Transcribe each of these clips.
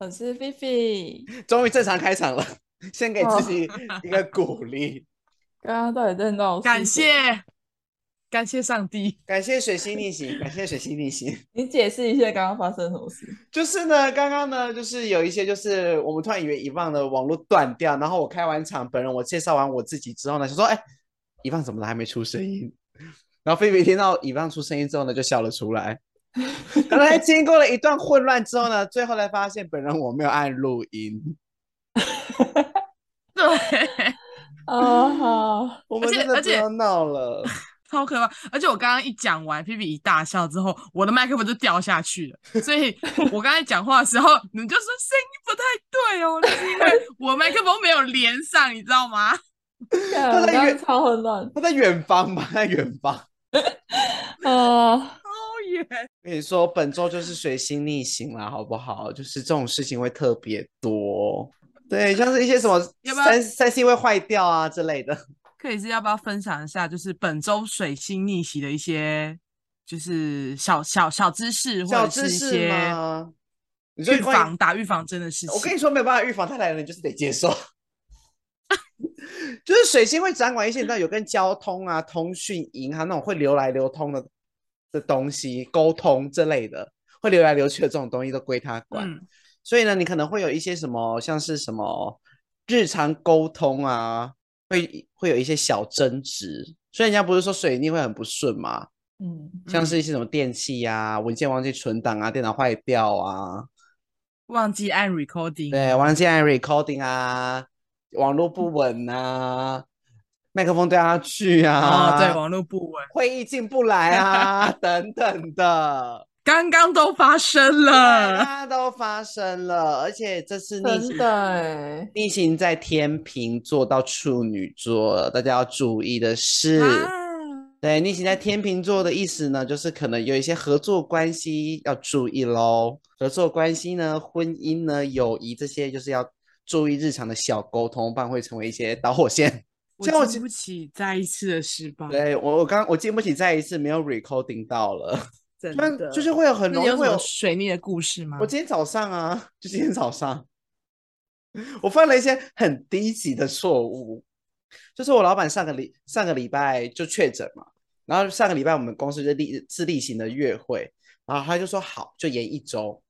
我是菲菲，终于正常开场了，先给自己一个鼓励。刚刚到底在闹？感谢，感谢上帝，感谢水星逆行，感谢水星逆行。你解释一下刚刚发生什么事？就是呢，刚刚呢，就是有一些，就是我们突然以为遗忘的网络断掉，然后我开完场，本人我介绍完我自己之后呢，就说：“哎，遗忘怎么了？还没出声音？” 然后菲菲听到遗忘出声音之后呢，就笑了出来。刚才经过了一段混乱之后呢，最后才发现本人我没有按录音。对，哦好，我们真的不要闹了，超可怕！而且我刚刚一讲完，皮皮一大笑之后，我的麦克风就掉下去了。所以我刚才讲话的时候，你就说声音不太对哦，那是因为我麦克风没有连上，你知道吗？他在远，超混乱，他在远方吧，在远方。啊。跟你说，本周就是水星逆行了，好不好？就是这种事情会特别多，对，像是一些什么 三三星会坏掉啊之类的。克里斯要不要分享一下，就是本周水星逆行的一些，就是小小小知识，或者是一些预防打预防针的事情。我跟你说，没有办法预防，他来了你就是得接受。就是水星会掌管一些，你知道有跟交通啊、通讯、银行那种会流来流通的。的东西沟通之类的，会流来流去的这种东西都归他管，嗯、所以呢，你可能会有一些什么，像是什么日常沟通啊，会会有一些小争执。所以人家不是说水逆会很不顺吗？嗯，像是一些什么电器啊，文件忘记存档啊，电脑坏掉啊，忘记按 recording，对，忘记按 recording 啊，网络不稳啊。麦克风掉下去啊！哦、对，网络不稳，会议进不来啊，等等的，刚刚都发生了，刚刚都发生了，而且这次逆行，逆行在天秤座到处女座，大家要注意的是，啊、对，逆行在天秤座的意思呢，就是可能有一些合作关系要注意喽，合作关系呢，婚姻呢，友谊这些，就是要注意日常的小沟通，不然会成为一些导火线。我经不起再一次的失败。对，我我刚我经不起再一次没有 recording 到了，真的就是会有很容易会有水逆的故事吗？我今天早上啊，就今天早上，我犯了一些很低级的错误，就是我老板上个礼上个礼拜就确诊嘛，然后上个礼拜我们公司就例是例行的月会，然后他就说好就延一周，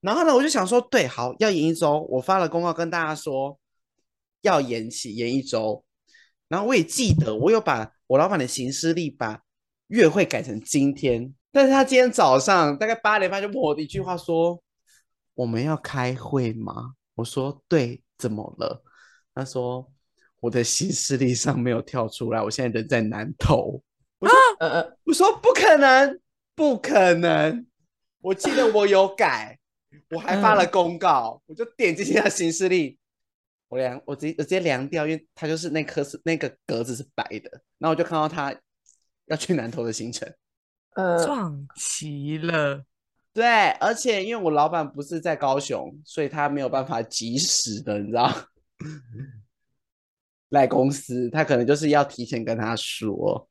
然后呢我就想说对，好要延一周，我发了公告跟大家说要延期延一周。然后我也记得，我有把我老板的行事历把月会改成今天，但是他今天早上大概八点半就问我的一句话说：“我们要开会吗？”我说：“对，怎么了？”他说：“我的行事历上没有跳出来，我现在人在南投。”我说：“呃，我说不可能，不可能！我记得我有改，我还发了公告，我就点进去他行事历。”我量我直接我直接量掉，因为他就是那颗是那个格子是白的，然后我就看到他要去南投的行程，呃，撞齐了。对，而且因为我老板不是在高雄，所以他没有办法及时的，你知道，来公司，他可能就是要提前跟他说。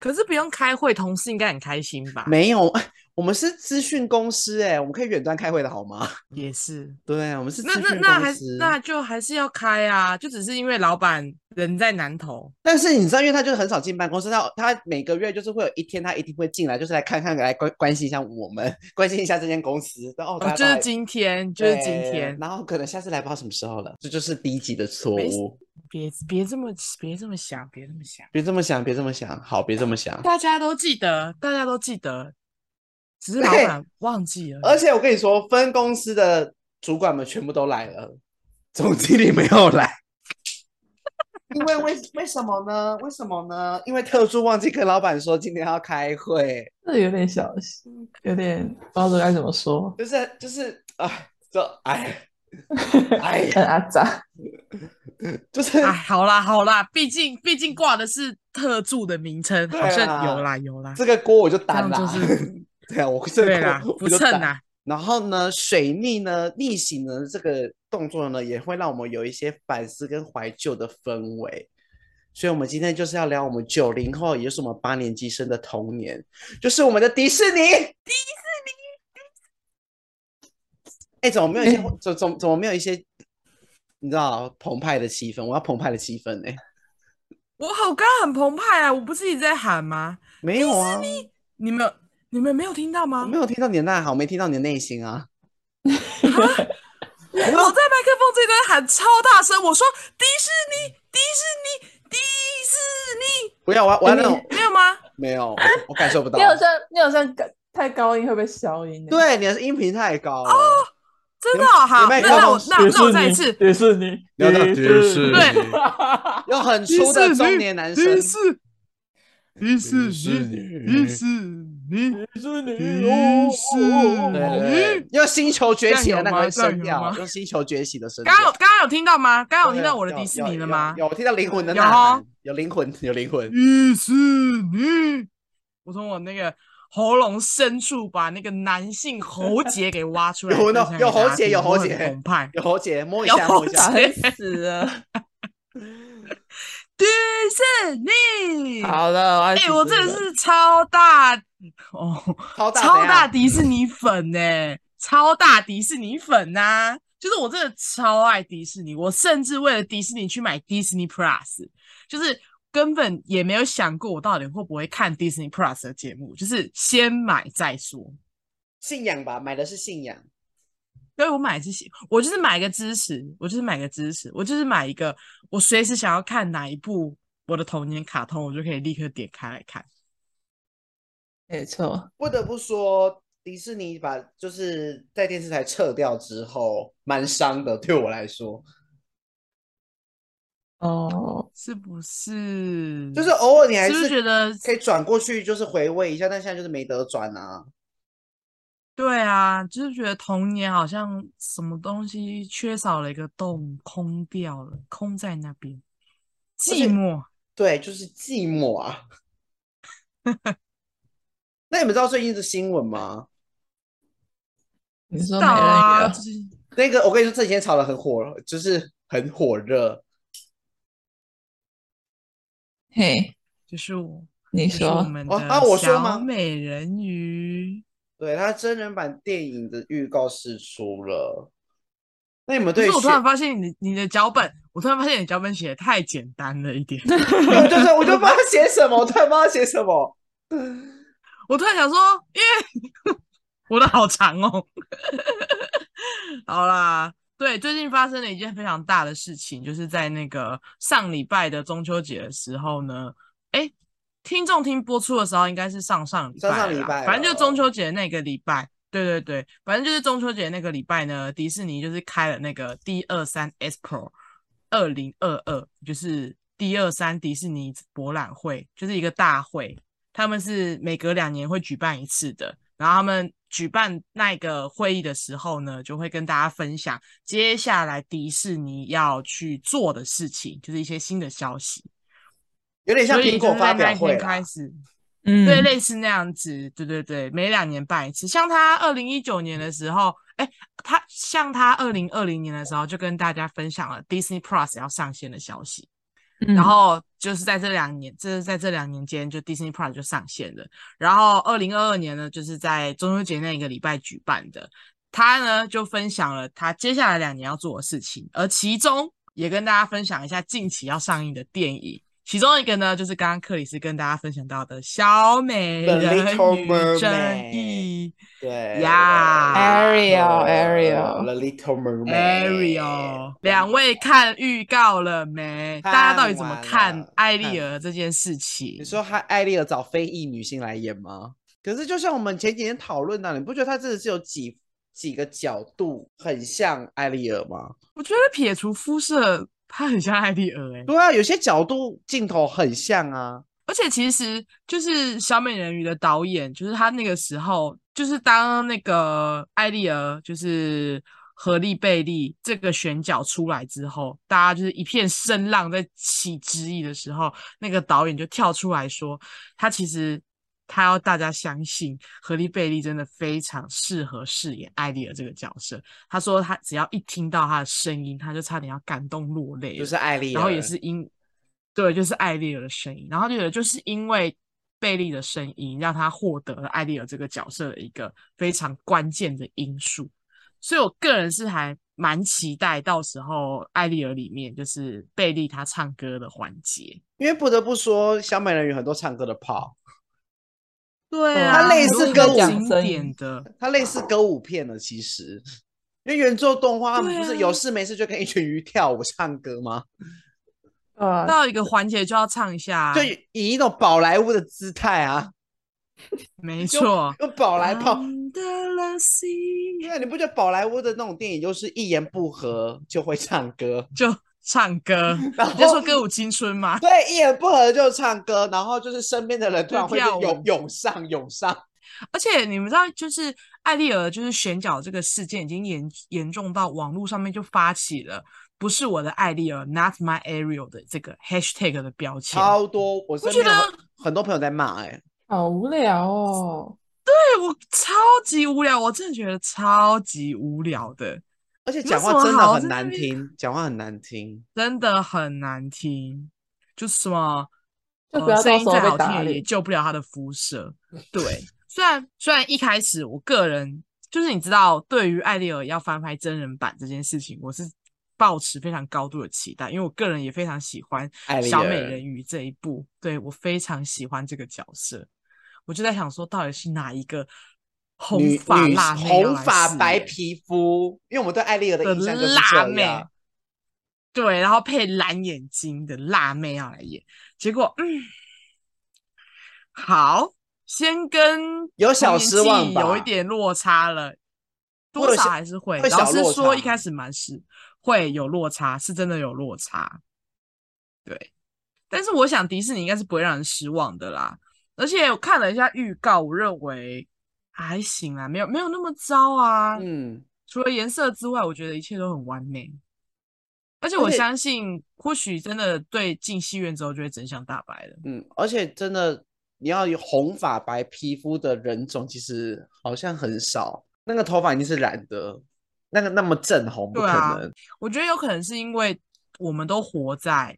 可是不用开会，同事应该很开心吧？没有。我们是资讯公司哎，我们可以远端开会的好吗？也是，对，我们是资讯公司。那那那还那就还是要开啊，就只是因为老板人在南投。但是你知道，因为他就是很少进办公室，他他每个月就是会有一天，他一定会进来，就是来看看，来关关心一下我们，关心一下这间公司。哦，就是今天，就是今天。然后可能下次来不知道什么时候了，这就是低级的错误。别别这么别这么想，别这么想，别这么想，别这么想，好，别这么想。大家都记得，大家都记得。只是老板忘记了，而且我跟你说，分公司的主管们全部都来了，总经理没有来，因为为为什么呢？为什么呢？因为特助忘记跟老板说今天要开会，这有点小心，有点不知道该怎么说，就是就是啊，这哎哎呀阿杂，就是哎，好啦好啦，毕竟毕竟挂的是特助的名称，啊好像有啦有啦，这个锅我就担了，就是 对啊，我这个对啦，不称啊。然后呢，水逆呢，逆行呢，这个动作呢，也会让我们有一些反思跟怀旧的氛围。所以，我们今天就是要聊我们九零后，也就是我们八年级生的童年，就是我们的迪士尼。迪士尼。哎，怎么没有一些？怎怎怎么没有一些？你知道澎湃的气氛？我要澎湃的气氛呢、欸。我好刚很澎湃啊！我不是一直在喊吗？没有啊，你们。你们没有听到吗？我没有听到你的呐喊，我没听到你的内心啊！我在麦克风这边喊超大声，我说迪士尼，迪士尼，迪士尼！不要，我要我要那种没有吗？没有，我感受不到。你好像你好像太高音会被消音。对，你的音频太高了。哦，真的好，那那我那那我再一次，迪士尼，迪士尼，对，有很粗的中年男生。迪士尼，迪士尼，迪士尼。迪士尼，迪士尼，用星球崛起的那个声调，用星球崛起的声调。刚刚刚刚有听到吗？刚刚有听到我的迪士尼了吗？有，听到灵魂的呐喊，有灵魂，有灵魂。迪士尼，我从我那个喉咙深处把那个男性喉结给挖出来。有，有喉结，有喉结，澎湃，有喉结，摸一下，摸一下，死了。迪士尼，好了，哎、欸，我真的是超大 哦，超大超大迪士尼粉呢、欸，超大迪士尼粉呐、啊，就是我真的超爱迪士尼，我甚至为了迪士尼去买 Disney Plus，就是根本也没有想过我到底会不会看 Disney Plus 的节目，就是先买再说，信仰吧，买的是信仰。对，我买是我就是买个支持，我就是买个支持，我就是买一个，我随时想要看哪一部我的童年卡通，我就可以立刻点开来看。没错，不得不说，迪士尼把就是在电视台撤掉之后，蛮伤的，对我来说。哦，是不是？就是偶尔你还是，是觉得可以转过去，就是回味一下，但现在就是没得转啊。对啊，就是觉得童年好像什么东西缺少了一个洞，空掉了，空在那边，寂寞。对，就是寂寞啊。那你们知道最近的新闻吗？你说美人、啊就是、那个，我跟你说，这几天炒的很火，就是很火热。嘿，就是我，你说我们的啊，我说吗？小美人鱼。对，他真人版电影的预告是出了，那你们对？可是我突然发现你你的脚本，我突然发现你脚本写的太简单了一点。对就是，我就不知道写什么，我突然不知道写什么。我突然想说，因为我的好长哦。好啦，对，最近发生了一件非常大的事情，就是在那个上礼拜的中秋节的时候呢，哎。听众听播出的时候，应该是上上礼拜，上上礼拜，反正就是中秋节那个礼拜，对对对，反正就是中秋节那个礼拜呢，迪士尼就是开了那个 D 二三 Expo 二零二二，就是 D 二三迪士尼博览会，就是一个大会，他们是每隔两年会举办一次的，然后他们举办那个会议的时候呢，就会跟大家分享接下来迪士尼要去做的事情，就是一些新的消息。有点像苹果发表会开始，嗯，对，类似那样子，对对对，每两年办一次。像他二零一九年的时候，哎，他像他二零二零年的时候，就跟大家分享了 Disney Plus 要上线的消息。嗯、然后就是在这两年，这是在这两年间，就 Disney Plus 就上线了。然后二零二二年呢，就是在中秋节那一个礼拜举办的。他呢就分享了他接下来两年要做的事情，而其中也跟大家分享一下近期要上映的电影。其中一个呢，就是刚刚克里斯跟大家分享到的小美人鱼正义，对呀，Ariel，Ariel，The Little Mermaid，Ariel，两位看预告了没？大家到底怎么看艾丽儿这件事情？你说她艾丽儿找非裔女性来演吗？可是就像我们前几天讨论的，你不觉得她真的是有几几个角度很像艾丽儿吗？我觉得撇除肤色。他很像艾丽儿哎，对啊，有些角度镜头很像啊，而且其实就是小美人鱼的导演，就是他那个时候，就是当那个艾丽儿就是荷莉贝利这个选角出来之后，大家就是一片声浪在起质疑的时候，那个导演就跳出来说，他其实他要大家相信何丽贝利真的非常适合饰演艾丽尔这个角色。他说他只要一听到他的声音，他就差点要感动落泪，就是艾丽儿，然后也是因对，就是艾丽尔的声音，然后就觉得就是因为。贝利的声音让他获得了艾丽尔这个角色的一个非常关键的因素，所以我个人是还蛮期待到时候艾丽尔里面就是贝利他唱歌的环节，因为不得不说小美人鱼很多唱歌的 part，对啊，它类似歌舞经典的，它类似歌舞片了。其实，因为原作动画不是有事没事就跟一群鱼跳舞唱歌吗？呃，到一个环节就要唱一下，就以一种宝莱坞的姿态啊，没错，用宝莱坞，因为你不觉得宝莱坞的那种电影就是一言不合就会唱歌，就唱歌，然后就说歌舞青春嘛，对，一言不合就唱歌，然后就是身边的人突然会涌涌上涌上，而且你们知道，就是艾丽尔就是选角这个事件已经严严重到网络上面就发起了。不是我的艾丽尔，Not my Ariel 的这个 hashtag 的标签，超多，我觉得很多朋友在骂，哎，好无聊哦。对，我超级无聊，我真的觉得超级无聊的，而且讲话真的很难听，讲话很难听，真的很难听，就是什么，就不要声音再好听也救不了他的肤色。对，虽然虽然一开始我个人就是你知道，对于艾丽尔要翻拍真人版这件事情，我是。抱持非常高度的期待，因为我个人也非常喜欢小美人鱼这一部，对，我非常喜欢这个角色。我就在想说，到底是哪一个红发辣妹，红发白皮肤？因为我们对艾丽儿的印象就是辣妹，对，然后配蓝眼睛的辣妹要来演，结果嗯，好，先跟有小失望吧，有一点落差了，多少还是会。会老师说，一开始蛮是。会有落差，是真的有落差，对。但是我想迪士尼应该是不会让人失望的啦。而且我看了一下预告，我认为还行啊，没有没有那么糟啊。嗯，除了颜色之外，我觉得一切都很完美。而且我相信，或许真的对进戏院之后就会真相大白了。嗯，而且真的你要有红发白皮肤的人种，其实好像很少。那个头发一定是染的。那个那么正红不可能，啊，我觉得有可能是因为我们都活在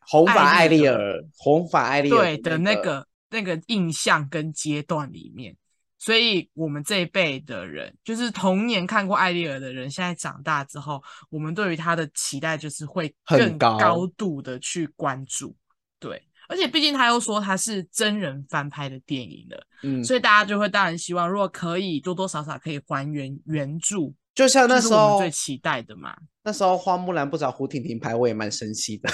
红发艾丽儿、红发艾丽儿对的那个那个印象跟阶段里面，所以我们这一辈的人，就是童年看过艾丽儿的人，现在长大之后，我们对于他的期待就是会更高度的去关注，对，而且毕竟他又说他是真人翻拍的电影了，嗯，所以大家就会当然希望，如果可以多多少少可以还原原著。就像那时候最期待的嘛，那时候花木兰不找胡婷婷拍，我也蛮生气的。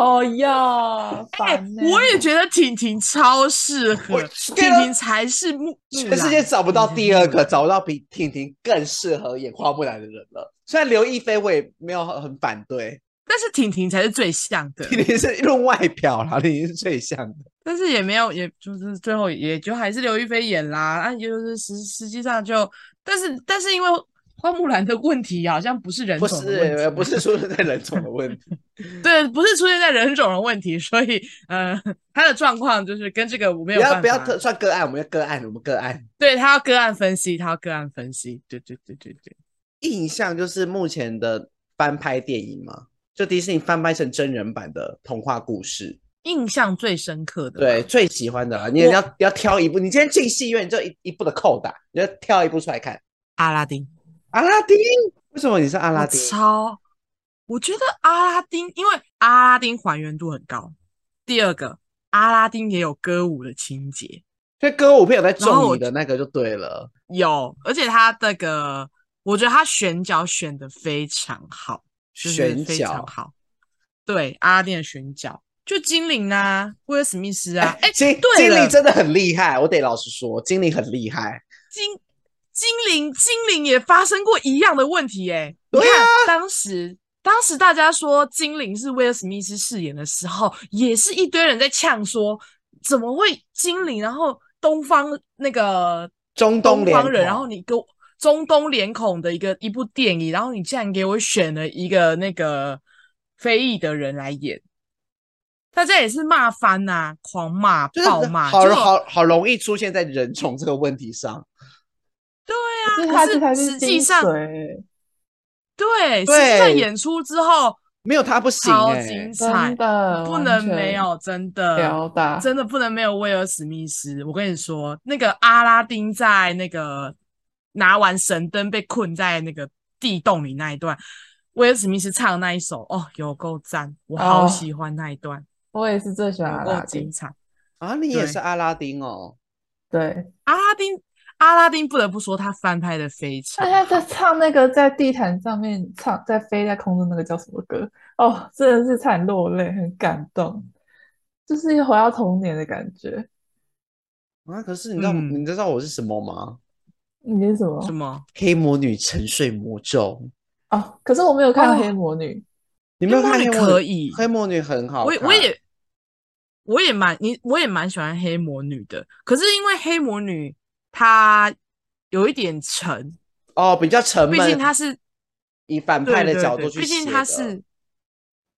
哦呀，哎，我也觉得婷婷超适合，婷婷才是木全世界找不到第二个，找不到比婷婷更适合演花木兰的人了。虽然刘亦菲我也没有很反对，但是婷婷才是最像的。婷婷是论外表啦，婷婷是最像的，但是也没有，也就是最后也就还是刘亦菲演啦。啊，就是实实际上就，但是但是因为。花木兰的问题好像不是人种的问题，不是，不是出现在人种的问题，对，不是出现在人种的问题，所以呃，他的状况就是跟这个我没有办法，不要不要算个案，我们要个案，我们个案，对，他要个案分析，他要个案分析，对对对对对，印象就是目前的翻拍电影嘛，就迪士尼翻拍成真人版的童话故事，印象最深刻的，对，最喜欢的啦，你也要要挑一部，你今天进戏院就一一部的扣打，你要挑一部出来看，阿拉丁。阿拉丁？为什么你是阿拉丁？超，我觉得阿拉丁，因为阿拉丁还原度很高。第二个，阿拉丁也有歌舞的情节，所以歌舞片有在中你的那个就对了。有，而且他那个，我觉得他选角选的非常好，选角非常好。对，阿拉丁的选角，就精灵啊，威尔史密斯啊，哎、欸，精精灵真的很厉害，我得老实说，精灵很厉害。精精灵，精灵也发生过一样的问题，哎，你看当时，当时大家说精灵是威尔史密斯饰演的时候，也是一堆人在呛说，怎么会精灵？然后东方那个中东方人，然后你给我中东脸孔的一个一部电影，然后你竟然给我选了一个那个非裔的人来演，大家也是骂翻呐、啊，狂骂、暴骂，好好好容易出现在人种这个问题上。对啊，可是实际上，对，实在演出之后。没有他不行，超精彩，的不能没有，真的，真的不能没有威尔史密斯。我跟你说，那个阿拉丁在那个拿完神灯被困在那个地洞里那一段，威尔史密斯唱的那一首，哦，有够赞，我好喜欢那一段。哦、我也是最喜欢阿拉丁，精彩啊！你也是阿拉丁哦，对，阿拉丁。阿拉丁不得不说，他翻拍的非常。他在唱那个在地毯上面唱，在飞在空中那个叫什么歌？哦，真的是惨落泪，很感动，就是一回到童年的感觉。啊！可是你知道，嗯、你知道我是什么吗？你是什么？什么？黑魔女沉睡魔咒。哦，可是我没有看黑魔女。哦、你没有看黑魔女？可以，黑魔女很好。我我也我也蛮你我也蛮喜欢黑魔女的。可是因为黑魔女。他有一点沉哦，比较沉闷。毕竟他是以反派的角度去毕竟他是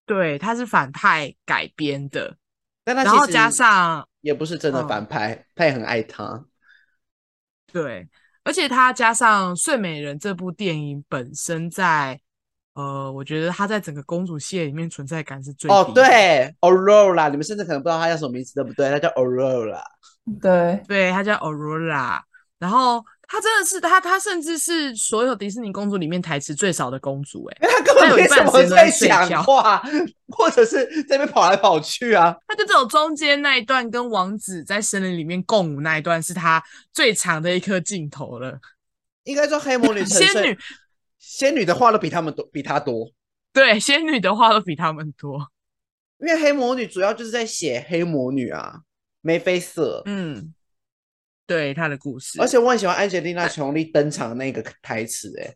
对，他是反派改编的，但他然后加上也不是真的反派，嗯、他也很爱他。对，而且他加上《睡美人》这部电影本身在，呃，我觉得她在整个公主系列里面存在感是最低的。哦，对，Aurora，你们甚至可能不知道她叫什么名字，对不对？她叫 Aurora。对对，她叫 Aurora，然后她真的是她，她甚至是所有迪士尼公主里面台词最少的公主，哎，她根本没什么在讲话，或者是在那边跑来跑去啊。她就只有中间那一段跟王子在森林里面共舞那一段是她最长的一颗镜头了。应该说黑魔女仙女仙女的话都比他们多，比她多。对，仙女的话都比他们多，因为黑魔女主要就是在写黑魔女啊。眉飞色，嗯，对她的故事，而且我很喜欢安吉丽娜·琼丽登场的那个台词，哎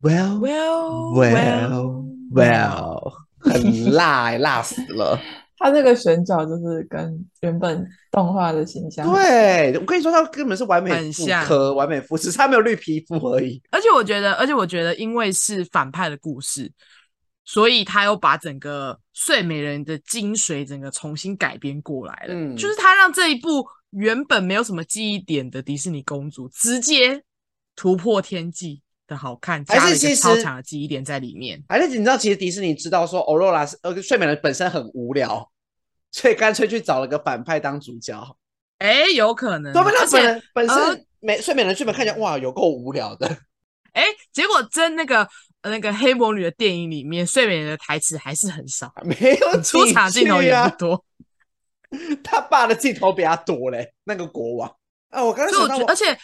，Well Well Well Well，很辣，欸，辣死了。他这个选角就是跟原本动画的形象，对，我跟你说，他根本是完美复刻，完美复，只是他没有绿皮肤而已。而且我觉得，而且我觉得，因为是反派的故事。所以他又把整个睡美人的精髓整个重新改编过来了，嗯，就是他让这一部原本没有什么记忆点的迪士尼公主直接突破天际的好看，加了一个超强的记忆点在里面。还是你知道，其实迪士尼知道说欧若拉是呃睡美人本身很无聊，所以干脆去找了个反派当主角。哎、欸，有可能，说明他本人本身美睡美人剧本看起来哇有够无聊的。哎、欸，结果真那个。那个黑魔女的电影里面，睡美人的台词还是很少，没有出场镜头也不多。他爸的镜头比他多嘞，那个国王啊，我刚才想到，而且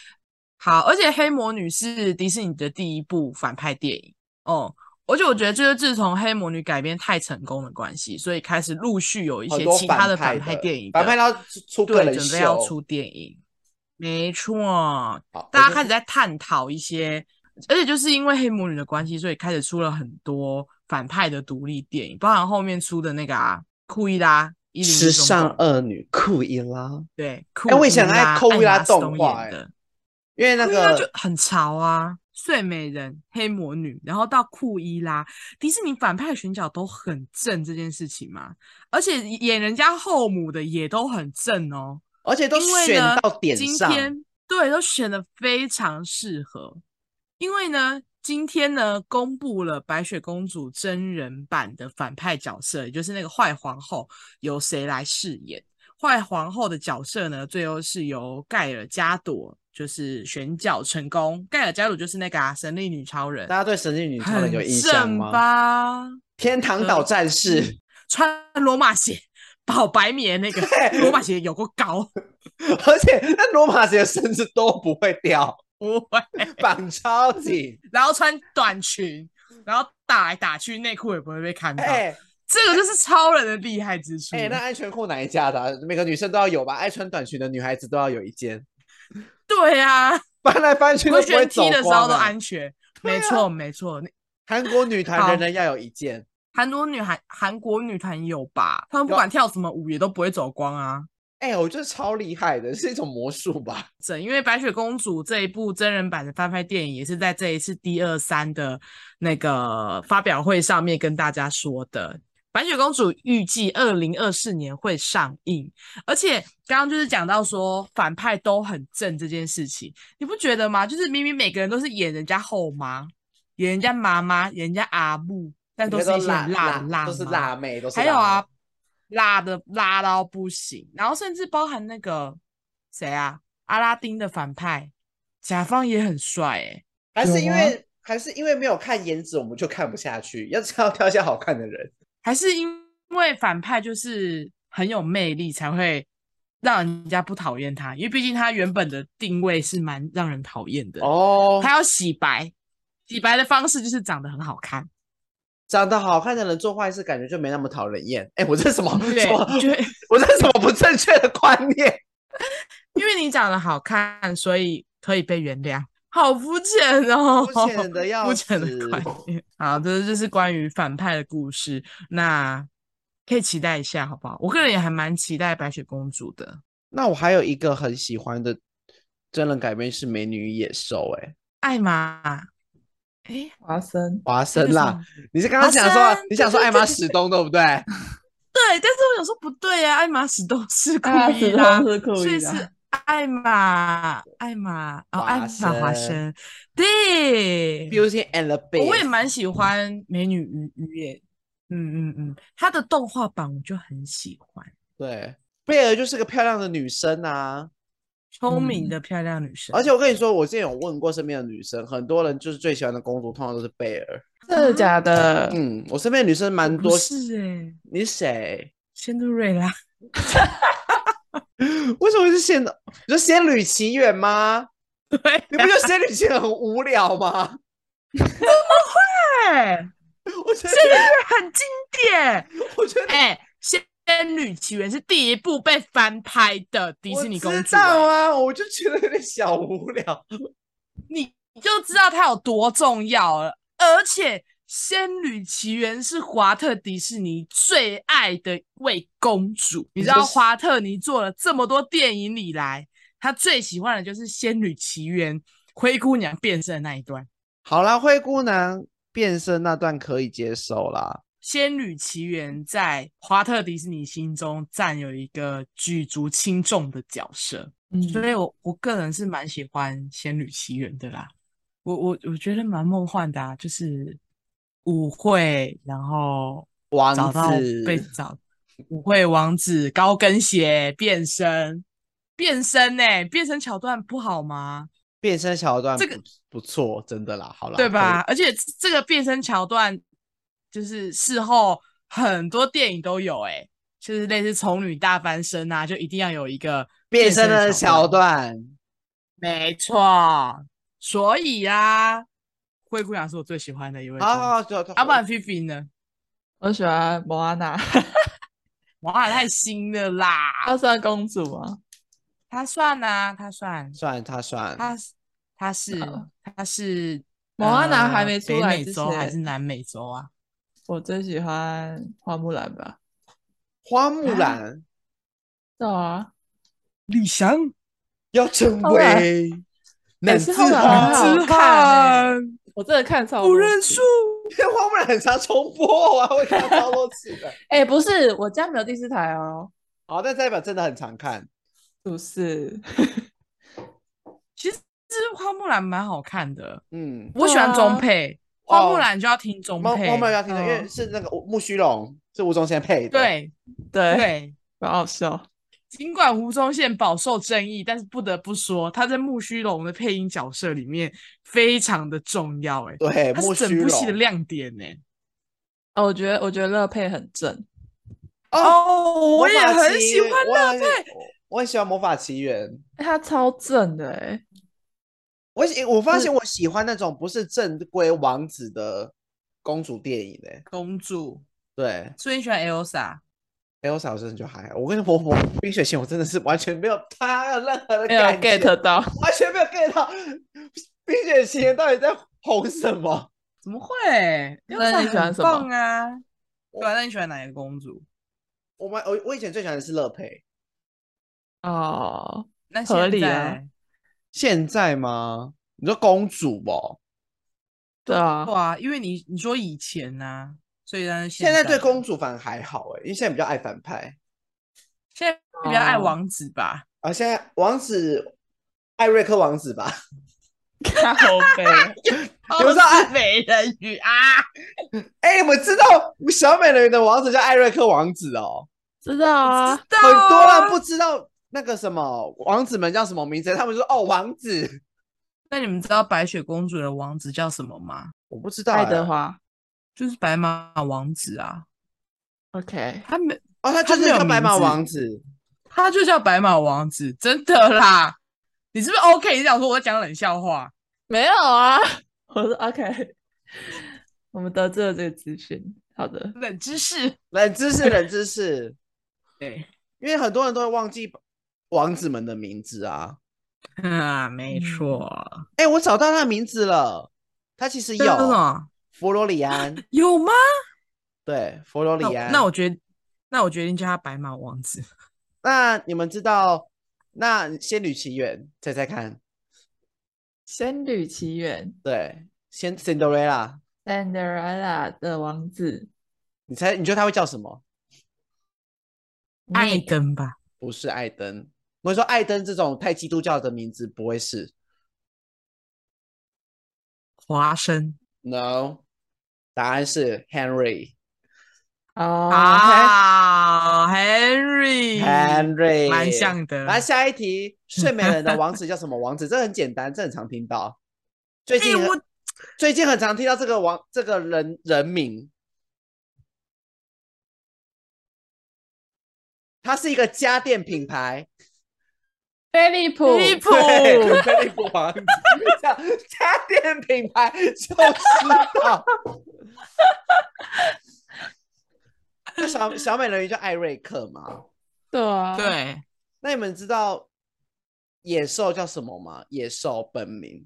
好，而且黑魔女是迪士尼的第一部反派电影哦。而且我觉得，就是自从黑魔女改编太成功的关系，所以开始陆续有一些其他的反派电影，反派要出对，准备要出电影，没错，大家开始在探讨一些。而且就是因为黑魔女的关系，所以开始出了很多反派的独立电影，包含后面出的那个啊，库伊拉，时尚恶女库伊拉，对，哎，我以前爱库伊拉动画的，因为那个就很潮啊，睡美人、黑魔女，然后到库伊拉，迪士尼反派的选角都很正，这件事情嘛，而且演人家后母的也都很正哦，而且都选到点上，今天对，都选的非常适合。因为呢，今天呢，公布了白雪公主真人版的反派角色，也就是那个坏皇后，由谁来饰演？坏皇后的角色呢，最后是由盖尔加朵就是选角成功。盖尔加鲁就是那个啊，神力女超人。大家对神力女超人有印象吗？吧天堂岛战士，穿罗马鞋、保白棉那个罗马鞋有够高，而且那罗马鞋甚至都不会掉。不会绑超紧，然后穿短裙，然后打来打去，内裤也不会被看到。哎、欸，这个就是超人的厉害之处。哎、欸，那安全裤哪一家的、啊？每个女生都要有吧？爱穿短裙的女孩子都要有一件。对呀、啊，翻来翻去都不会走光、啊。的时候都安全。没错，没错。韩国女团人人要有一件。韩国女韩韩国女团有吧？她们不管跳什么舞也都不会走光啊。哎、欸，我觉得超厉害的，是一种魔术吧？整因为《白雪公主》这一部真人版的翻拍电影，也是在这一次 D 二三的那个发表会上面跟大家说的。《白雪公主》预计二零二四年会上映，而且刚刚就是讲到说反派都很正这件事情，你不觉得吗？就是明明每个人都是演人家后妈，演人家妈妈，演人家阿木，但都是一些辣辣的辣，都是辣妹，都是。还有啊。辣的辣到不行，然后甚至包含那个谁啊，阿拉丁的反派甲方也很帅哎，还是因为还是因为没有看颜值，我们就看不下去，要是要挑一些好看的人，还是因为反派就是很有魅力，才会让人家不讨厌他，因为毕竟他原本的定位是蛮让人讨厌的哦，他要洗白，洗白的方式就是长得很好看。长得好看的人做坏事，感觉就没那么讨人厌。哎、欸，我这是什么？对，我这是什么不正确的观念？因为你长得好看，所以可以被原谅。好肤浅哦，肤浅的要肤浅的观念。好，这就是关于反派的故事，那可以期待一下，好不好？我个人也还蛮期待白雪公主的。那我还有一个很喜欢的真人改编是《美女与野兽》。哎，艾玛。哎，华生，华生啦！你是刚刚想说，你想说艾玛史东对不对？对，但是我想说不对啊，艾玛史东是故意的，所以是艾玛，艾玛，哦，艾玛华生，对，Beauty and the Beast，我也蛮喜欢《美女鱼鱼》耶，嗯嗯嗯，她的动画版我就很喜欢。对，贝尔就是个漂亮的女生啊。聪明的漂亮女生，而且我跟你说，我之前有问过身边的女生，很多人就是最喜欢的公主，通常都是贝尔。真的假的？嗯，我身边的女生蛮多。是哎、欸，你谁？仙杜瑞拉。为什么是仙？你说《仙女奇缘》吗？对、啊，你不觉得《仙女奇缘》很无聊吗？怎么会？我觉得《仙女奇缘》很经典。我觉得，哎、欸，仙。《仙履奇缘》是第一部被翻拍的迪士尼公主，知道啊，我就觉得有点小无聊。你就知道它有多重要了。而且，《仙女奇缘》是华特迪士尼最爱的一位公主。你知道，华特尼做了这么多电影里来，他最喜欢的就是《仙女奇缘》灰姑娘变身的那一段。好啦，灰姑娘变身那段可以接受啦。《仙女奇缘》在华特迪士尼心中占有一个举足轻重的角色，嗯，所以我我个人是蛮喜欢《仙女奇缘》的啦。我我我觉得蛮梦幻的啊，就是舞会，然后王子被找舞会王子高跟鞋变身变身呢、欸？变身桥段不好吗？变身桥段这个不错，真的啦，好啦，对吧？而且这个变身桥段。就是事后很多电影都有、欸，哎，就是类似丑女大翻身啊，就一定要有一个变身的桥段。没错，所以啊，灰姑娘是我最喜欢的一位。好好好，阿不然菲菲呢？我喜欢莫阿娜，莫阿娜太新了啦。她算公主吗？她算啊，她算，算她算，她她是她是莫阿娜还没出来之前，北美洲还是南美洲啊？我最喜欢花木兰吧，花木兰，是啊，李翔？要成为男子汉，我真的看超多，不认输，因为花木兰很常重播啊，我看超多次的。哎、欸，不是，我家没有第四台哦。好，但代表真的很常看，不是？其实花木兰蛮好看的，嗯，我喜欢中配。花木兰就要听中配，花木兰要听的，因为是那个木须龙是吴宗宪配的。对对对，很好笑。尽管吴宗宪饱受争议，但是不得不说，他在木须龙的配音角色里面非常的重要。哎，对，他是整部戏的亮点。呢，哦，我觉得我觉得乐佩很正。哦，我也很喜欢乐佩，我很喜欢《魔法奇缘》，他超正的哎。我喜我发现我喜欢那种不是正规王子的公主电影嘞，公主对，所以你喜欢 Elsa，Elsa 我真的就还好。我跟你说，我冰雪奇缘我真的是完全没有他有任何的感觉 get 到，完全没有 get 到冰雪奇缘到底在红什么？怎么会？那你喜欢什么啊？对啊，那你喜欢哪一个公主？我们我我以前最喜欢的是乐佩。哦，那合理啊现在吗？你说公主不？对啊，对啊，因为你你说以前呢、啊，所以但是现在对公公主反而还好哎，因为现在比较爱反派现在比较爱王子吧？啊。现在王子艾瑞克王子吧？咖啡，有时候爱美人鱼啊，哎，你们知道 小美人鱼的王子叫艾瑞克王子哦？知道啊，知道啊很多人不知道那个什么王子们叫什么名字，他们说哦王子，那你们知道白雪公主的王子叫什么吗？我不知道爱德华就是白马王子啊，，OK，他没哦，他就是叫白马王子。他就叫白马王子，真的啦。你是不是 OK？你想说我在讲冷笑话？没有啊，我说 OK，我们得知了这个资讯，好的，冷知识，冷知识，冷知识，对，因为很多人都会忘记王子们的名字啊。啊，没错。哎，我找到他的名字了，他其实这是什有么？佛罗里安，有吗？对，佛罗里安。那我决，那我决定叫他白马王子。那你们知道那《仙女奇缘》猜猜看？《仙女奇缘》对，仙 Cinderella，Cinderella 的王子，你猜？你觉得他会叫什么？艾登吧？不是艾登。我跟你说艾登这种太基督教的名字不会是华生，No，答案是 Henry。哦，啊，Henry，Henry，蛮像的。来下一题，睡美人的王子叫什么王子？这很简单，这很常听到。最近、欸我最近很常听到这个王这个人人名，它是一个家电品牌，飞利浦，飞利浦对，飞利浦王子叫家电品牌就知道。那小小美人鱼叫艾瑞克吗？对啊，，对，那你们知道野兽叫什么吗？野兽本名，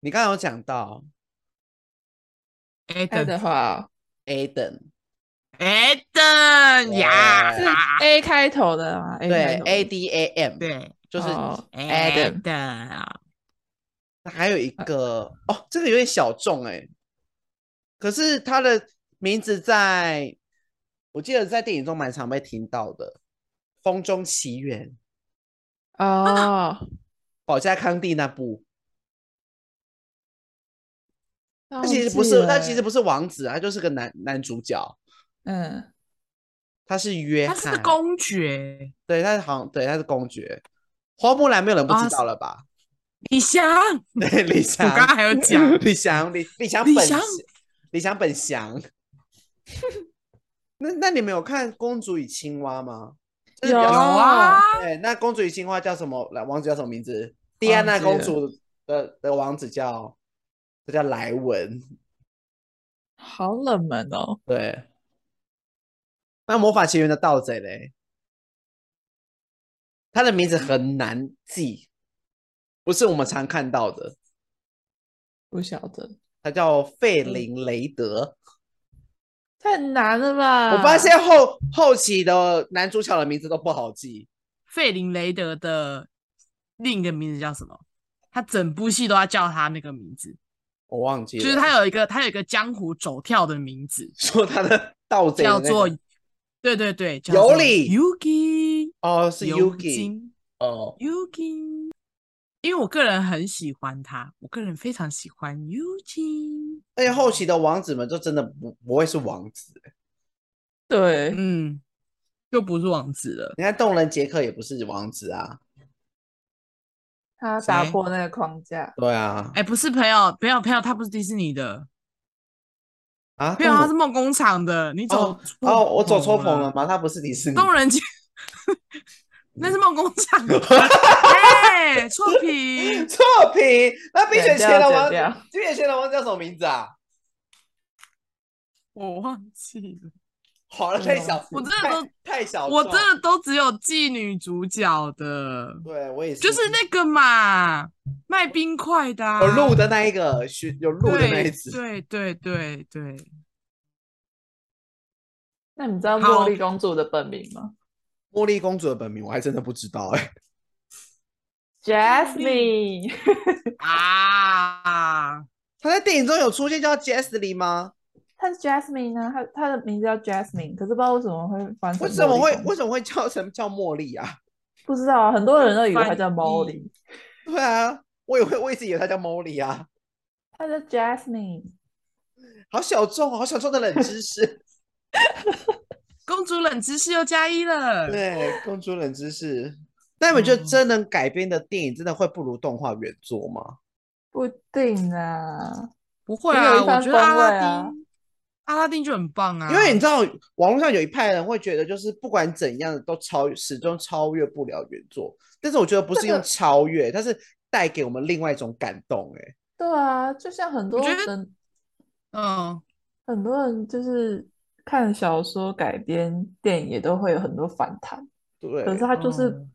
你刚刚有讲到爱德，Adam，Adam 华 Aden，呀，是 A 开头的吗？对 A D A M，对。就是。哦，Adam，那还有一个哦，这个有点小众哎，可是他的名字在，我记得在电影中蛮常被听到的，《风中奇缘》哦，保加康帝那部，他他其实不是，他其实不是王子，他就是个男男主角，嗯，他是约他翰，是公爵，对，他是好像对，他是公爵。花木兰没有人不知道了吧？李翔，对，李翔我，刚刚还有讲，李翔，李李翔本李翔李翔本翔。那那你们有看《公主与青蛙》吗？有啊，对，那公主与青蛙叫什么？来，王子叫什么名字？蒂安娜公主的的王子叫，这叫莱文。好冷门哦，对，那魔法奇缘的盗贼嘞？他的名字很难记，不是我们常看到的。不晓得，他叫费林雷德。太难了吧？我发现后后期的男主角的名字都不好记。费林雷德的另一个名字叫什么？他整部戏都要叫他那个名字，我忘记了，就是他有一个他有一个江湖走跳的名字，说他的盗贼那个叫做对对对，尤里。Yuki 哦，是尤 Yuki 金。哦，Yuki，因为我个人很喜欢他，我个人非常喜欢 Yuki。而且后期的王子们就真的不不会是王子。对，嗯，就不是王子了。你看动人杰克也不是王子啊，他打破那个框架，对啊，哎，不是朋友，朋友，朋友，他不是迪士尼的，啊，没有，他是梦工厂的。你走哦哦，我走错错棚了。吗？他不是迪士尼，动人街，那是梦工厂的。哎，错 评。错评。那冰雪奇缘的王冰雪奇缘的王子叫什么名字啊？我忘记了，好了，太小，我真的都太太小，我真的都只有记女主角的，对我也是，就是那个嘛，卖冰块的、啊，有鹿的那一个，有有鹿的那一只，对对对对对，那你知道茉莉公主的本名吗？茉莉公主的本名我还真的不知道哎、欸。Jasmine 啊，她在电影中有出现叫 Jasmine 吗？她是 Jasmine 呢，她她的名字叫 Jasmine，可是不知道为什么会翻成。为什么会为什么会叫成叫茉莉啊？不知道啊，很多人都以为她叫 Molly。对啊，我也会，我一直以为她叫 Molly 啊。她叫 Jasmine，好小众，好小众的冷知识。公主冷知识又加一了。对，公主冷知识。那你们觉得真人改编的电影真的会不如动画原作吗？不一定啊，不会啊。啊我觉得阿拉丁，阿拉丁就很棒啊。因为你知道，网络上有一派人会觉得，就是不管怎样都超始终超越不了原作。但是我觉得不是用超越，它是带给我们另外一种感动。哎，对啊，就像很多人，嗯，很多人就是看小说改编电影也都会有很多反弹。对，可是他就是。嗯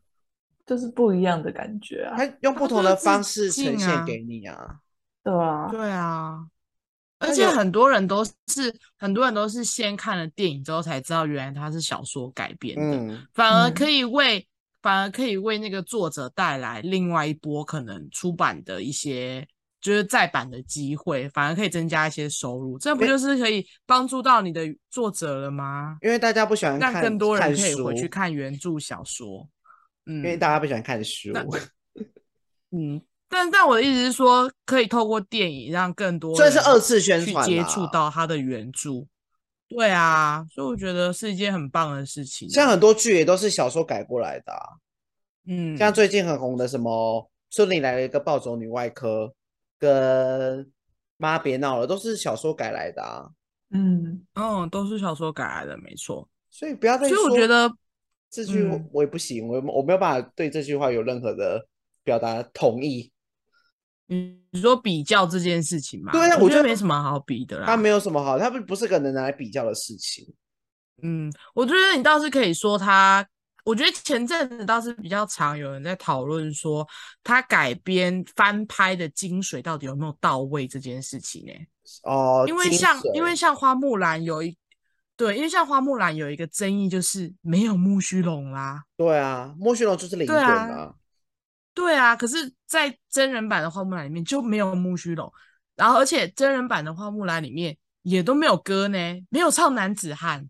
就是不一样的感觉啊！他用不同的方式呈现给你啊，啊对啊，对啊，而且很多人都是很多人都是先看了电影之后才知道，原来它是小说改编的，嗯、反而可以为、嗯、反而可以为那个作者带来另外一波可能出版的一些就是再版的机会，反而可以增加一些收入，这不就是可以帮助到你的作者了吗？因为大家不喜欢看，让更多人可以回去看原著小说。嗯，因为大家不喜欢看书。嗯，但但我的意思是说，可以透过电影让更多人，这是二次宣传，去接触到他的原著。对啊，所以我觉得是一件很棒的事情啊。像很多剧也都是小说改过来的啊。嗯，像最近很红的什么《村里来了一个暴走女外科》跟《妈别闹了》，都是小说改来的啊。嗯嗯，都是小说改来的，没错。所以不要再说。所以我觉得。这句我也不行，嗯、我我没有办法对这句话有任何的表达同意。嗯，你说比较这件事情嘛？对啊，我觉得没什么好比的啦。他没有什么好，他不不是个能拿来比较的事情。嗯，我觉得你倒是可以说他，我觉得前阵子倒是比较常有人在讨论说他改编翻拍的精髓到底有没有到位这件事情呢、欸？哦，因为像因为像花木兰有一。对，因为像花木兰有一个争议，就是没有木须龙啦。对啊，木须龙就是零魂啊。对啊，可是，在真人版的花木兰里面就没有木须龙，然后而且真人版的花木兰里面也都没有歌呢，没有唱男子汉，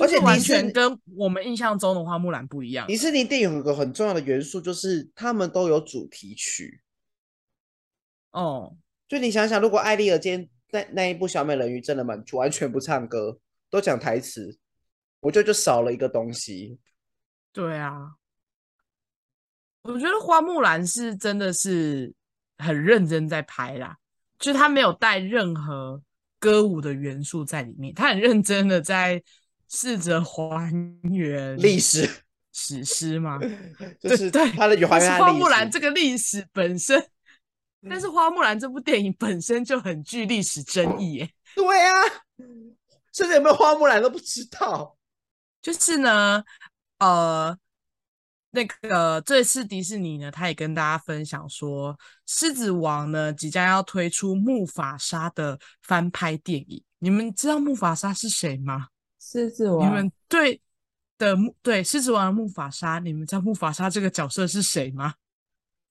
而且完全跟我们印象中的花木兰不一样。迪士尼电影有个很重要的元素，就是他们都有主题曲。哦，就你想想，如果艾丽儿今天。那那一部小美人鱼真的蛮完全不唱歌，都讲台词，我觉得就少了一个东西。对啊，我觉得花木兰是真的是很认真在拍啦，就是他没有带任何歌舞的元素在里面，他很认真的在试着还原历史史诗嘛，就是他的还原花木兰这个历史本身。但是《花木兰》这部电影本身就很具历史争议，耶。对啊，甚至有没有花木兰都不知道。就是呢，呃，那个这次迪士尼呢，他也跟大家分享说，《狮子王》呢即将要推出木法沙的翻拍电影。你们知道木法沙是谁吗？狮子王。你们对的木对狮子王的木法沙，你们知道木法沙这个角色是谁吗？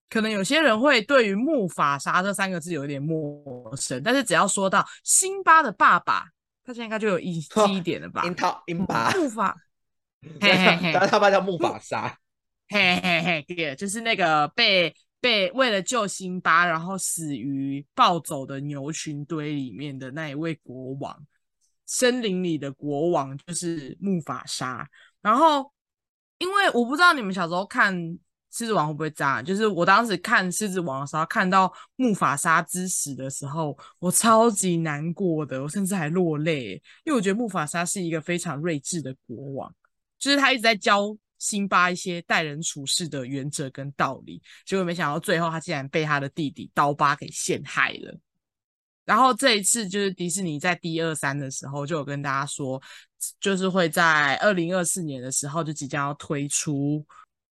可能有些人会对于木法沙这三个字有一点陌生，但是只要说到辛巴的爸爸，他现在应该就有一记 一点了吧？樱桃樱巴木法，嘿嘿嘿，他爸叫木法沙，嘿嘿嘿，对，就是那个被被为了救辛巴，然后死于暴走的牛群堆里面的那一位国王，森林里的国王就是木法沙。然后，因为我不知道你们小时候看。狮子王会不会炸？就是我当时看狮子王的时候，看到木法沙之死的时候，我超级难过的，我甚至还落泪，因为我觉得木法沙是一个非常睿智的国王，就是他一直在教辛巴一些待人处事的原则跟道理，结果没想到最后他竟然被他的弟弟刀疤给陷害了。然后这一次就是迪士尼在 D23 的时候就有跟大家说，就是会在二零二四年的时候就即将要推出。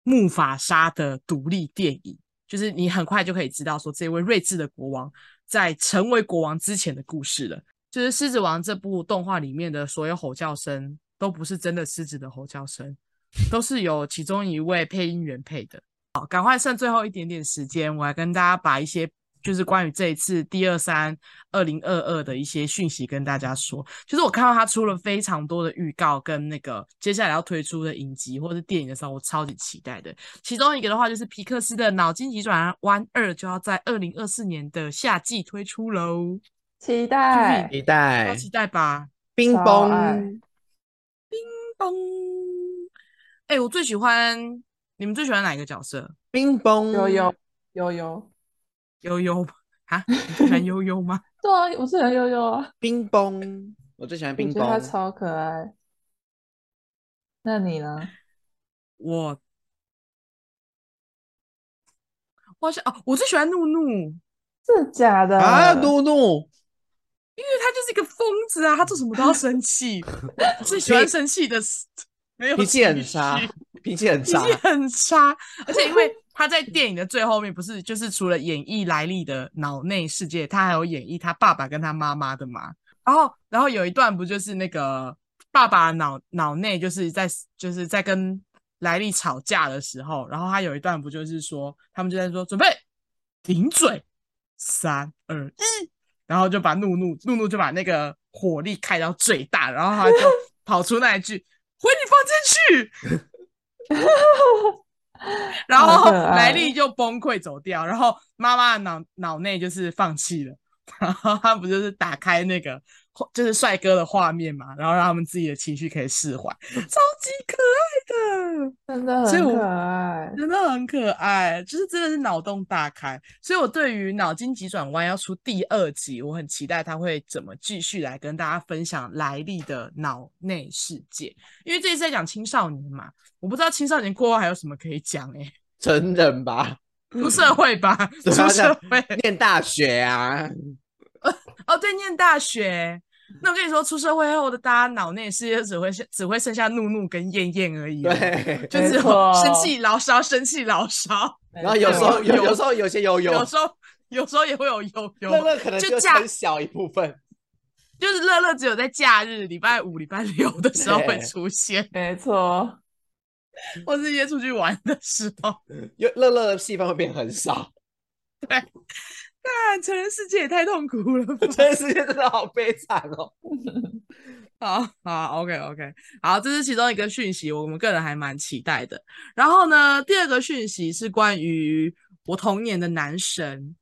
木法沙的独立电影，就是你很快就可以知道说这位睿智的国王在成为国王之前的故事了。就是《狮子王》这部动画里面的所有吼叫声都不是真的狮子的吼叫声，都是由其中一位配音员配的。好，赶快剩最后一点点时间，我来跟大家把一些。就是关于这一次第二三二零二二的一些讯息跟大家说，就是我看到他出了非常多的预告跟那个接下来要推出的影集或者是电影的时候，我超级期待的。其中一个的话就是皮克斯的《脑筋急转弯二》就要在二零二四年的夏季推出喽，期待期待，期待吧！冰崩，冰崩。哎、欸，我最喜欢你们最喜欢哪一个角色？冰崩，悠悠悠悠。悠悠啊，你喜欢悠悠吗？对啊，我最喜欢悠悠啊。冰崩，我最喜欢冰崩，他超可爱。那你呢？我，我想哦，我最喜欢怒怒，是假的啊？怒怒，因为他就是一个疯子啊，他做什么都要生气，最喜欢生气的，没有脾气很差，脾气很差，脾气很差，而且因为。他在电影的最后面不是就是除了演绎莱莉的脑内世界，他还有演绎他爸爸跟他妈妈的嘛？然后，然后有一段不就是那个爸爸脑脑内就是在就是在跟莱莉吵架的时候，然后他有一段不就是说他们就在说准备顶嘴三二一，然后就把怒怒怒怒就把那个火力开到最大，然后他就跑出那一句回你房间去。然后莱莉就崩溃走掉，然后妈妈脑脑内就是放弃了，然后他不就是打开那个就是帅哥的画面嘛，然后让他们自己的情绪可以释怀，超级可爱的，真的很可爱，真的很可爱，就是真的是脑洞大开，所以我对于脑筋急转弯要出第二集，我很期待他会怎么继续来跟大家分享莱莉的脑内世界，因为这一次在讲青少年嘛。我不知道青少年过后还有什么可以讲哎、欸，成人吧，出社会吧，出社会。念大学啊，哦对，念大学。那我跟你说，出社会后的大家脑内世界只会只会剩下怒怒跟燕燕而已，对，就是生气牢骚，生气牢骚。然后有时候有有时候有些悠悠，有时候有时候也会有悠悠，乐乐可能就很小一部分，就是乐乐只有在假日礼拜五、礼拜六的时候会出现，没错。或是约出去玩的时候，有乐乐的戏份会变很少。对，但成人世界也太痛苦了，成人世界真的好悲惨哦。好好，OK OK，好，这是其中一个讯息，我们个人还蛮期待的。然后呢，第二个讯息是关于我童年的男神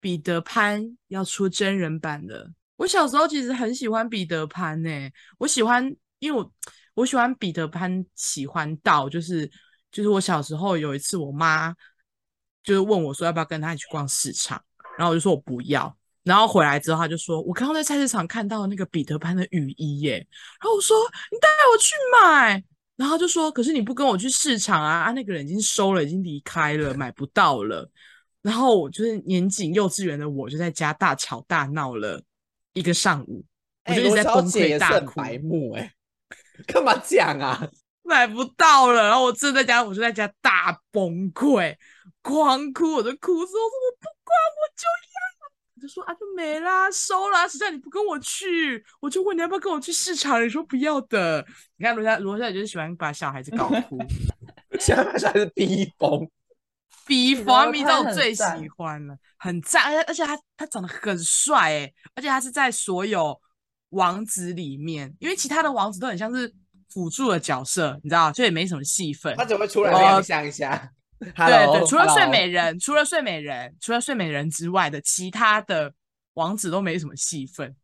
彼得潘要出真人版的。我小时候其实很喜欢彼得潘呢、欸，我喜欢，因为我。我喜欢彼得潘，喜欢到就是就是我小时候有一次，我妈就是问我说要不要跟他一起逛市场，然后我就说我不要，然后回来之后他就说，我刚刚在菜市场看到那个彼得潘的雨衣耶，然后我说你带我去买，然后就说可是你不跟我去市场啊，啊那个人已经收了，已经离开了，买不到了，然后我就是年仅幼稚园的我就在家大吵大闹了一个上午，欸、我就一直在崩溃大哭，白目哎。干嘛讲啊？买不到了，然后我真的在家，我就在家大崩溃，狂哭，我就哭说：“我不管，我就要。”我就说：“啊，就没啦，收啦。实在你不跟我去，我就问你要不要跟我去市场，你说不要的。你看罗夏，罗夏就是喜欢把小孩子搞哭，喜欢把小孩子逼疯，逼疯，迷到我最喜欢了，很赞，而且而且他他长得很帅哎，而且他是在所有。王子里面，因为其他的王子都很像是辅助的角色，你知道，就也没什么戏份。他只会出来亮相一下。对对，除了睡美人，除了睡美人，除了睡美人之外的其他的王子都没什么戏份。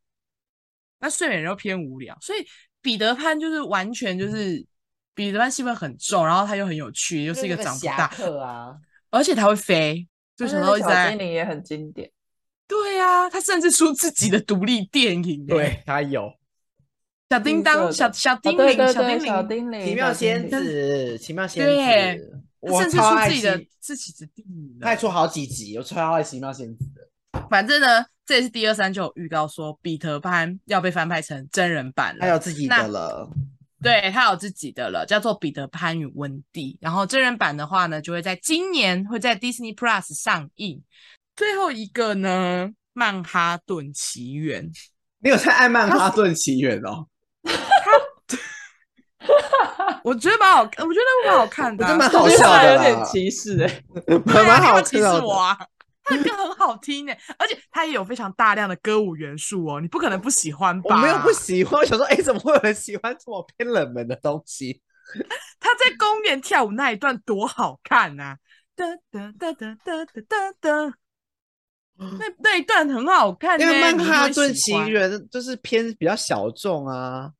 那睡美人又偏无聊，所以彼得潘就是完全就是彼得潘戏份很重，然后他又很有趣，又是一个长不大啊，而且他会飞，就什么都在。小精灵也很经典。对呀、啊，他甚至出自己的独立电影。对，他有小叮当、小小叮铃、小叮铃、小叮铃、奇妙仙子、奇妙仙子。甚至出自己的自己的电影。他还出好几集，有超爱奇妙仙子的。反正呢，这也是第二三就有预告说，彼得潘要被翻拍成真人版了，他有自己的了。对，他有自己的了，叫做《彼得潘与温蒂》。然后真人版的话呢，就会在今年会在 Disney Plus 上映。最后一个呢，《曼哈顿奇缘》。你有在爱《曼哈顿奇缘》哦？他我觉得蛮好，我觉得蛮好看的、啊，我觉得蛮好笑的有点歧视哎、欸，蛮好看歧视我啊！他的歌很好听诶，而且他也有非常大量的歌舞元素哦，你不可能不喜欢吧？我没有不喜欢，我想说，哎，怎么会有人喜欢这么偏冷门的东西？他在公园跳舞那一段多好看啊！哒哒哒哒哒哒哒哒，那那一段很好看，因为曼哈顿奇缘就是偏比较小众啊。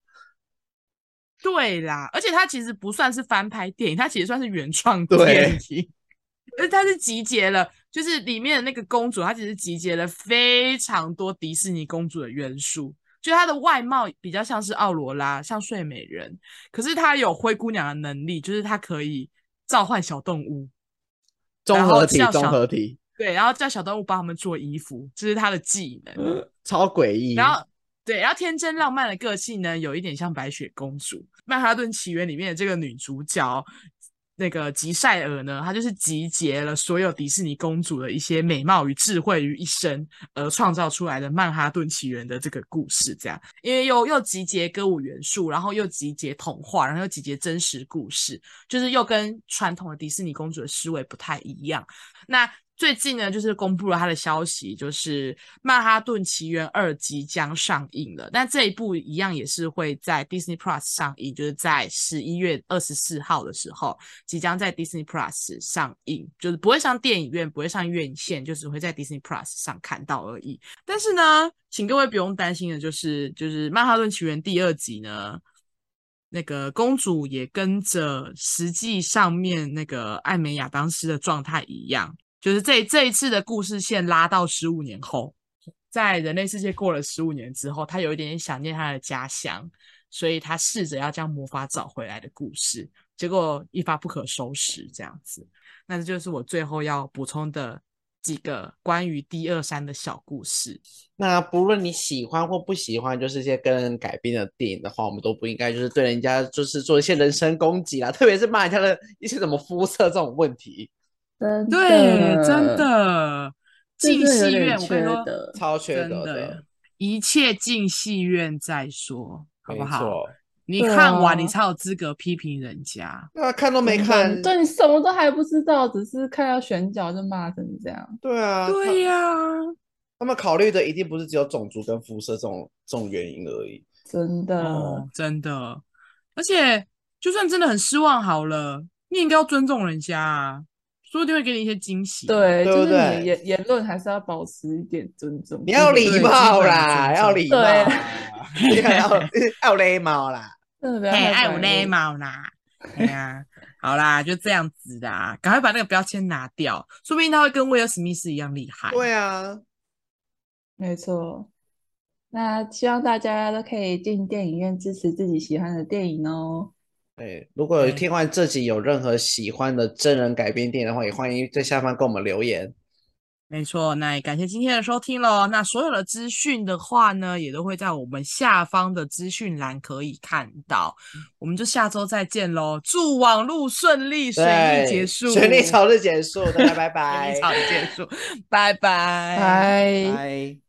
对啦，而且它其实不算是翻拍电影，它其实算是原创电影。而它是集结了，就是里面的那个公主，她其实集结了非常多迪士尼公主的元素。就她的外貌比较像是奥罗拉，像睡美人，可是她有灰姑娘的能力，就是她可以召唤小动物，综合体，综合体。对，然后叫小动物帮他们做衣服，这是她的技能，嗯、超诡异。然后。对，然后天真浪漫的个性呢，有一点像白雪公主。曼哈顿奇缘里面的这个女主角，那个吉赛尔呢，她就是集结了所有迪士尼公主的一些美貌与智慧于一身，而创造出来的曼哈顿奇缘的这个故事。这样，因为又又集结歌舞元素，然后又集结童话，然后又集结真实故事，就是又跟传统的迪士尼公主的思维不太一样。那最近呢，就是公布了他的消息，就是《曼哈顿奇缘二》即将上映了。但这一部一样也是会在 Disney Plus 上映，就是在十一月二十四号的时候，即将在 Disney Plus 上映，就是不会上电影院，不会上院线，就只会在 Disney Plus 上看到而已。但是呢，请各位不用担心的，就是就是《曼哈顿奇缘》第二集呢，那个公主也跟着实际上面那个艾美亚当时的状态一样。就是这这一次的故事线拉到十五年后，在人类世界过了十五年之后，他有一点点想念他的家乡，所以他试着要将魔法找回来的故事，结果一发不可收拾这样子。那这就是我最后要补充的几个关于第二三的小故事。那不论你喜欢或不喜欢，就是一些跟人改编的电影的话，我们都不应该就是对人家就是做一些人身攻击啦，特别是骂人家的一些什么肤色这种问题。真对，真的进戏院，我跟你说，超缺德的，一切进戏院再说，好不好？你看完，你才有资格批评人家。那啊，看都没看，对，你什么都还不知道，只是看到选角就骂成这样。对啊，对呀、啊，他们考虑的一定不是只有种族跟肤色这种这种原因而已。真的，哦、真的，而且就算真的很失望，好了，你应该要尊重人家啊。说不定会给你一些惊喜，对，就是你的言言论还是要保持一点尊重。你 要礼貌啦，要礼貌，要要礼貌啦，哎，要礼貌啦，对呀，好啦，就这样子啦，赶快把那个标签拿掉，说不定他会跟威尔史密斯一样厉害。对啊，没错。那希望大家都可以进电影院支持自己喜欢的电影哦。对，如果听完这集有任何喜欢的真人改编电影的话，也欢迎在下方给我们留言。没错，那也感谢今天的收听喽。那所有的资讯的话呢，也都会在我们下方的资讯栏可以看到。我们就下周再见喽！祝网路顺利，顺利结束，顺利早日结束，大家拜拜，顺利早日结束，拜拜，拜拜。